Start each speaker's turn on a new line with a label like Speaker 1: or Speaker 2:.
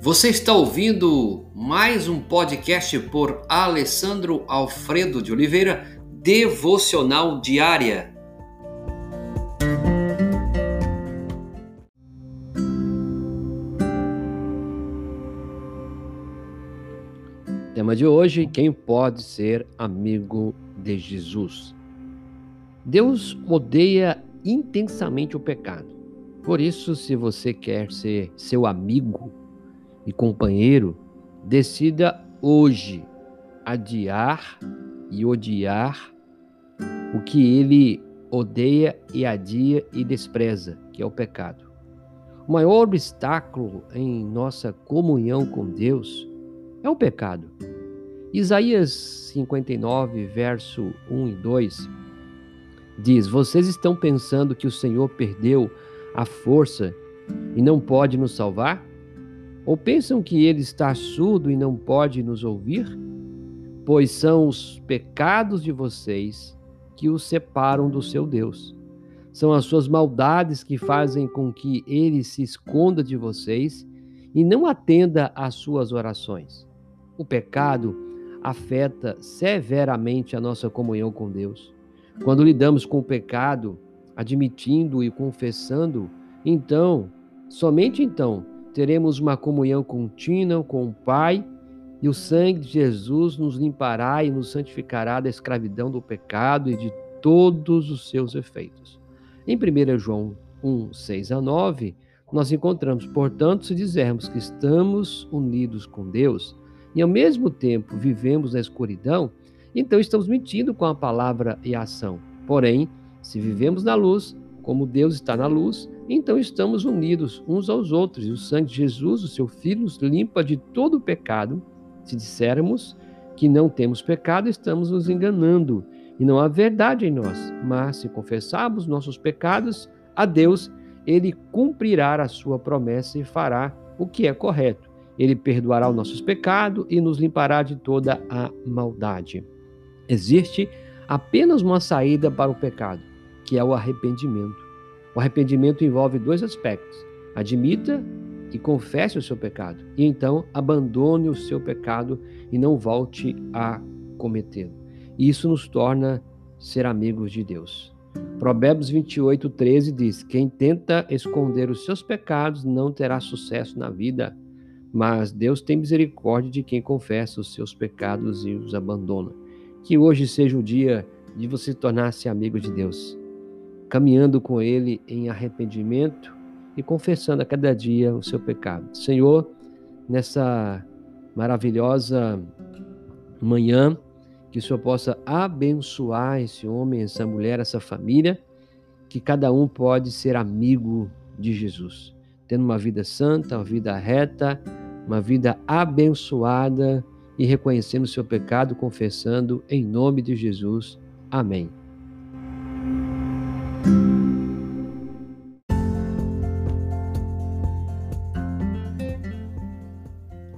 Speaker 1: Você está ouvindo mais um podcast por Alessandro Alfredo de Oliveira, Devocional Diária. Tema de hoje: quem pode ser amigo de Jesus? Deus odeia intensamente o pecado. Por isso, se você quer ser seu amigo e companheiro, decida hoje adiar e odiar o que ele odeia e adia e despreza, que é o pecado. O maior obstáculo em nossa comunhão com Deus é o pecado. Isaías 59, verso 1 e 2 diz: Vocês estão pensando que o Senhor perdeu a força e não pode nos salvar? Ou pensam que ele está surdo e não pode nos ouvir? Pois são os pecados de vocês que os separam do seu Deus. São as suas maldades que fazem com que ele se esconda de vocês e não atenda às suas orações. O pecado afeta severamente a nossa comunhão com Deus. Quando lidamos com o pecado, admitindo e confessando, então, somente então, teremos uma comunhão contínua com o Pai e o sangue de Jesus nos limpará e nos santificará da escravidão do pecado e de todos os seus efeitos. Em 1 João 1, 6 a 9, nós encontramos, portanto, se dizermos que estamos unidos com Deus e ao mesmo tempo vivemos na escuridão, então estamos mentindo com a palavra e a ação. Porém, se vivemos na luz, como Deus está na luz, então estamos unidos uns aos outros, e o sangue de Jesus, o seu Filho, nos limpa de todo o pecado. Se dissermos que não temos pecado, estamos nos enganando, e não há verdade em nós. Mas se confessarmos nossos pecados a Deus, ele cumprirá a sua promessa e fará o que é correto. Ele perdoará os nossos pecados e nos limpará de toda a maldade. Existe apenas uma saída para o pecado, que é o arrependimento. O arrependimento envolve dois aspectos: admita e confesse o seu pecado, e então abandone o seu pecado e não volte a cometê-lo. Isso nos torna ser amigos de Deus. Provérbios 28, 13 diz: Quem tenta esconder os seus pecados não terá sucesso na vida, mas Deus tem misericórdia de quem confessa os seus pecados e os abandona. Que hoje seja o dia de você tornar-se amigo de Deus, caminhando com Ele em arrependimento e confessando a cada dia o seu pecado. Senhor, nessa maravilhosa manhã, que o Senhor possa abençoar esse homem, essa mulher, essa família, que cada um pode ser amigo de Jesus, tendo uma vida santa, uma vida reta, uma vida abençoada e reconhecendo o seu pecado, confessando em nome de Jesus. Amém.